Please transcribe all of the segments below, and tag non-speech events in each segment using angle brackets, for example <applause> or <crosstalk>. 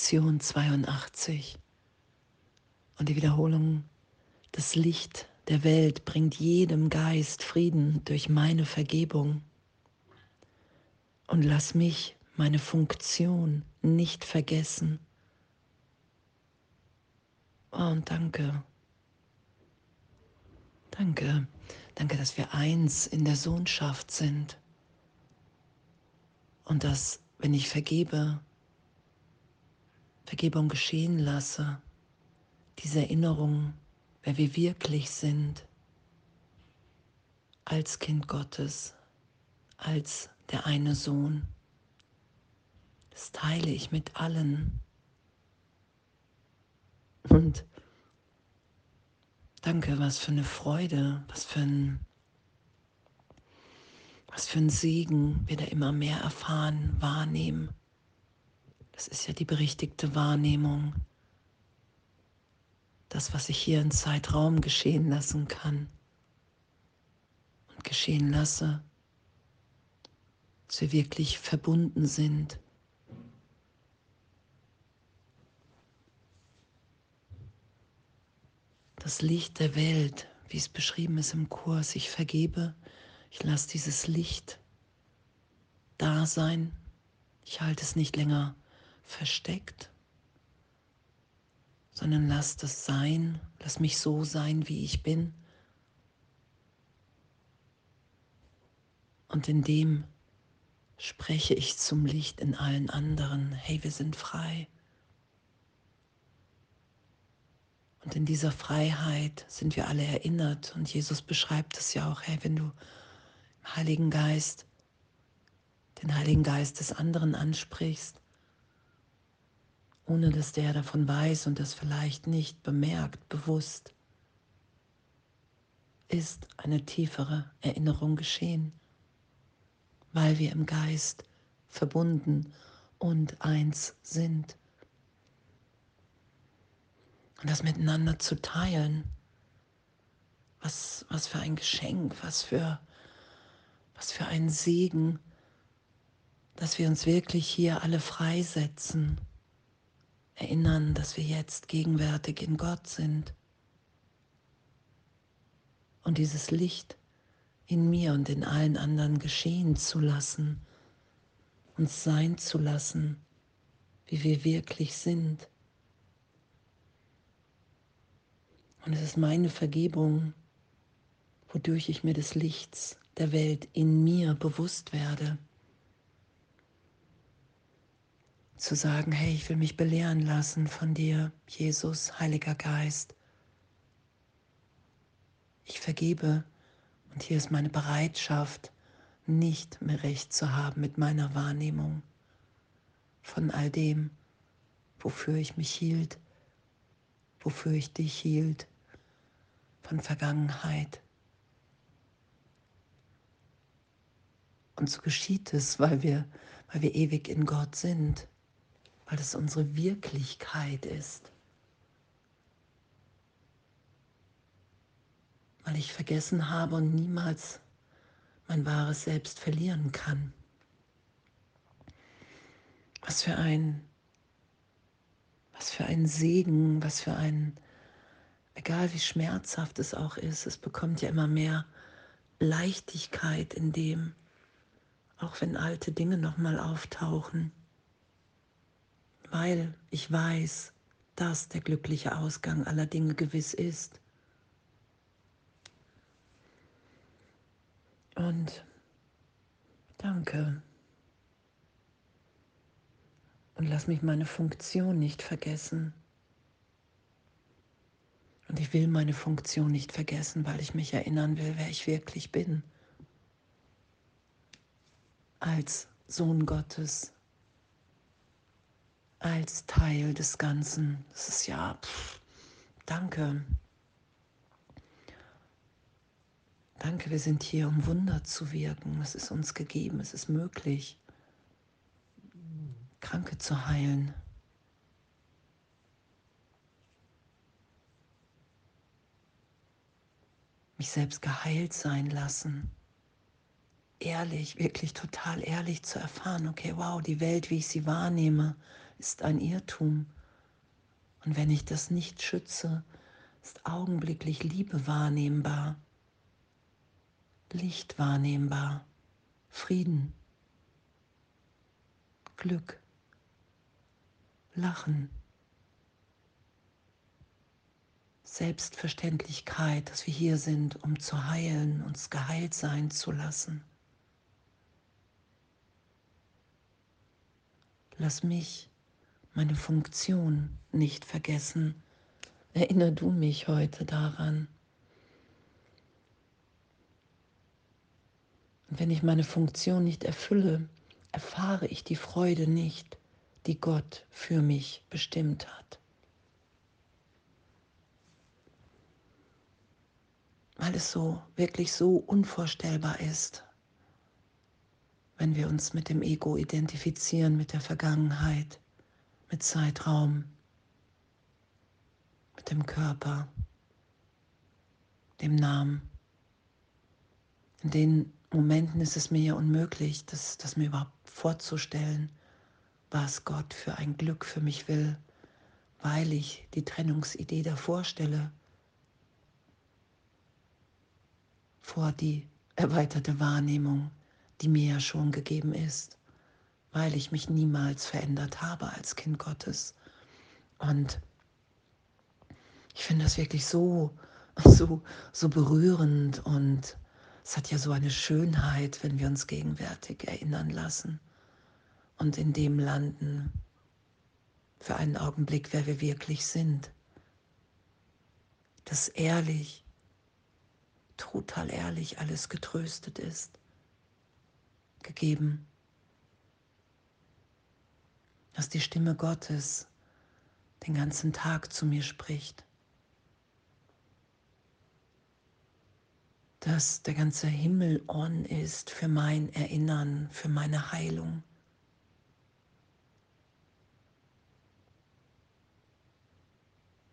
Lektion 82. Und die Wiederholung, das Licht der Welt bringt jedem Geist Frieden durch meine Vergebung. Und lass mich meine Funktion nicht vergessen. Oh, und danke. Danke. Danke, dass wir eins in der Sohnschaft sind. Und dass, wenn ich vergebe, Vergebung geschehen lasse, diese Erinnerung, wer wir wirklich sind, als Kind Gottes, als der eine Sohn. Das teile ich mit allen. Und danke, was für eine Freude, was für ein, was für ein Segen wir da immer mehr erfahren, wahrnehmen. Das ist ja die berichtigte Wahrnehmung. Das, was ich hier in Zeitraum geschehen lassen kann und geschehen lasse, dass wir wirklich verbunden sind. Das Licht der Welt, wie es beschrieben ist im Kurs, ich vergebe, ich lasse dieses Licht da sein, ich halte es nicht länger versteckt, sondern lass das sein, lass mich so sein, wie ich bin. Und in dem spreche ich zum Licht in allen anderen, hey, wir sind frei. Und in dieser Freiheit sind wir alle erinnert. Und Jesus beschreibt es ja auch, hey, wenn du im Heiligen Geist den Heiligen Geist des anderen ansprichst, ohne dass der davon weiß und das vielleicht nicht bemerkt, bewusst, ist eine tiefere Erinnerung geschehen, weil wir im Geist verbunden und eins sind. Und das miteinander zu teilen, was, was für ein Geschenk, was für, was für ein Segen, dass wir uns wirklich hier alle freisetzen erinnern, dass wir jetzt gegenwärtig in Gott sind. Und dieses Licht in mir und in allen anderen geschehen zu lassen, uns sein zu lassen, wie wir wirklich sind. Und es ist meine Vergebung, wodurch ich mir des Lichts der Welt in mir bewusst werde. Zu sagen, hey, ich will mich belehren lassen von dir, Jesus, Heiliger Geist. Ich vergebe und hier ist meine Bereitschaft, nicht mehr recht zu haben mit meiner Wahrnehmung von all dem, wofür ich mich hielt, wofür ich dich hielt, von Vergangenheit. Und so geschieht es, weil wir, weil wir ewig in Gott sind weil es unsere Wirklichkeit ist. Weil ich vergessen habe und niemals mein wahres Selbst verlieren kann. Was für ein, was für ein Segen, was für ein, egal wie schmerzhaft es auch ist, es bekommt ja immer mehr Leichtigkeit in dem, auch wenn alte Dinge nochmal auftauchen weil ich weiß, dass der glückliche Ausgang aller Dinge gewiss ist. Und danke. Und lass mich meine Funktion nicht vergessen. Und ich will meine Funktion nicht vergessen, weil ich mich erinnern will, wer ich wirklich bin. Als Sohn Gottes, als Teil des Ganzen. Das ist ja, pff, danke. Danke, wir sind hier, um Wunder zu wirken. Es ist uns gegeben, es ist möglich, Kranke zu heilen. Mich selbst geheilt sein lassen. Ehrlich, wirklich total ehrlich zu erfahren, okay, wow, die Welt, wie ich sie wahrnehme, ist ein Irrtum. Und wenn ich das nicht schütze, ist augenblicklich Liebe wahrnehmbar, Licht wahrnehmbar, Frieden, Glück, Lachen, Selbstverständlichkeit, dass wir hier sind, um zu heilen, uns geheilt sein zu lassen. Lass mich meine Funktion nicht vergessen. Erinner du mich heute daran. Und wenn ich meine Funktion nicht erfülle, erfahre ich die Freude nicht, die Gott für mich bestimmt hat. Weil es so wirklich so unvorstellbar ist, wenn wir uns mit dem Ego identifizieren, mit der Vergangenheit, mit Zeitraum, mit dem Körper, dem Namen. In den Momenten ist es mir ja unmöglich, das, das mir überhaupt vorzustellen, was Gott für ein Glück für mich will, weil ich die Trennungsidee davor stelle, vor die erweiterte Wahrnehmung die mir ja schon gegeben ist, weil ich mich niemals verändert habe als Kind Gottes. Und ich finde das wirklich so, <laughs> so, so berührend und es hat ja so eine Schönheit, wenn wir uns gegenwärtig erinnern lassen und in dem landen, für einen Augenblick, wer wir wirklich sind. Dass ehrlich, total ehrlich alles getröstet ist gegeben, dass die Stimme Gottes den ganzen Tag zu mir spricht, dass der ganze Himmel on ist für mein Erinnern, für meine Heilung.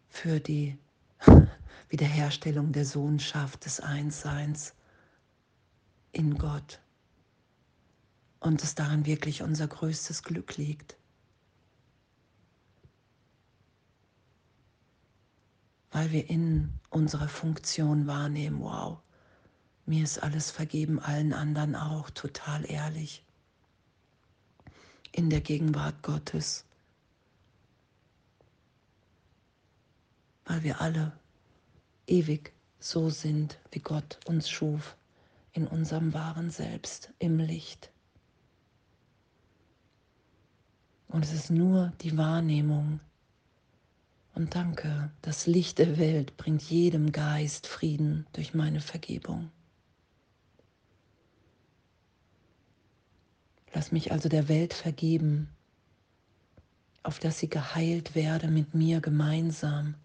für die <laughs> Wiederherstellung der Sohnschaft des Einsseins in Gott und dass darin wirklich unser größtes Glück liegt. Weil wir in unserer Funktion wahrnehmen, wow, mir ist alles vergeben, allen anderen auch, total ehrlich, in der Gegenwart Gottes. Weil wir alle ewig so sind, wie Gott uns schuf, in unserem wahren Selbst, im Licht. Und es ist nur die Wahrnehmung. Und danke, das Licht der Welt bringt jedem Geist Frieden durch meine Vergebung. Lass mich also der Welt vergeben, auf dass sie geheilt werde mit mir gemeinsam.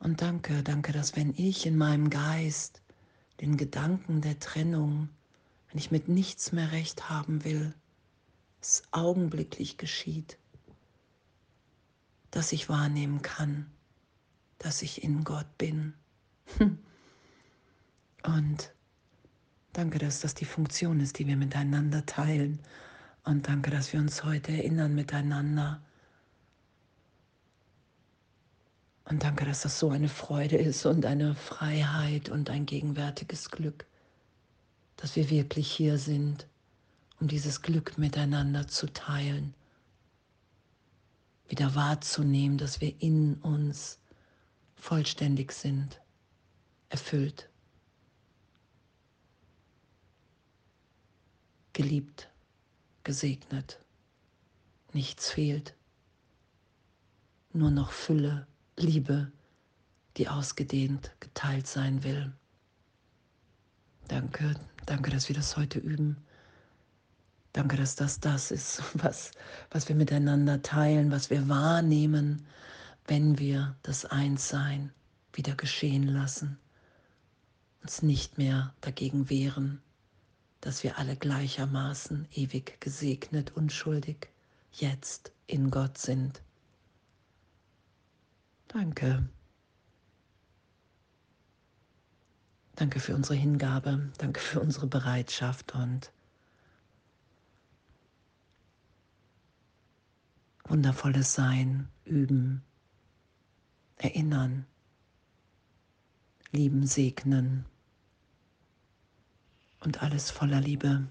Und danke, danke, dass wenn ich in meinem Geist den Gedanken der Trennung, wenn ich mit nichts mehr recht haben will, es augenblicklich geschieht, dass ich wahrnehmen kann, dass ich in Gott bin. <laughs> Und danke, dass das die Funktion ist, die wir miteinander teilen. Und danke, dass wir uns heute erinnern miteinander. Und danke, dass das so eine Freude ist und eine Freiheit und ein gegenwärtiges Glück, dass wir wirklich hier sind um dieses Glück miteinander zu teilen, wieder wahrzunehmen, dass wir in uns vollständig sind, erfüllt, geliebt, gesegnet, nichts fehlt, nur noch Fülle, Liebe, die ausgedehnt, geteilt sein will. Danke, danke, dass wir das heute üben. Danke, dass das das ist, <laughs> was, was wir miteinander teilen, was wir wahrnehmen, wenn wir das Einssein wieder geschehen lassen, uns nicht mehr dagegen wehren, dass wir alle gleichermaßen ewig gesegnet, unschuldig, jetzt in Gott sind. Danke. Danke für unsere Hingabe, danke für unsere Bereitschaft und wundervolles Sein üben, erinnern, lieben, segnen und alles voller Liebe.